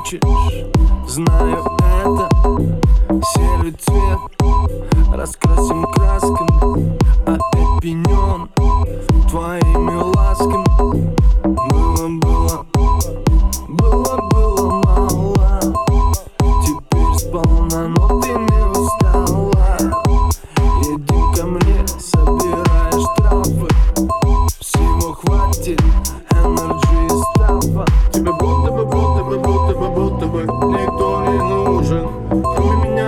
получишь Знаю это. Серый цвет Раскрасим красками а Опять пенен Твоими ласками. Come in.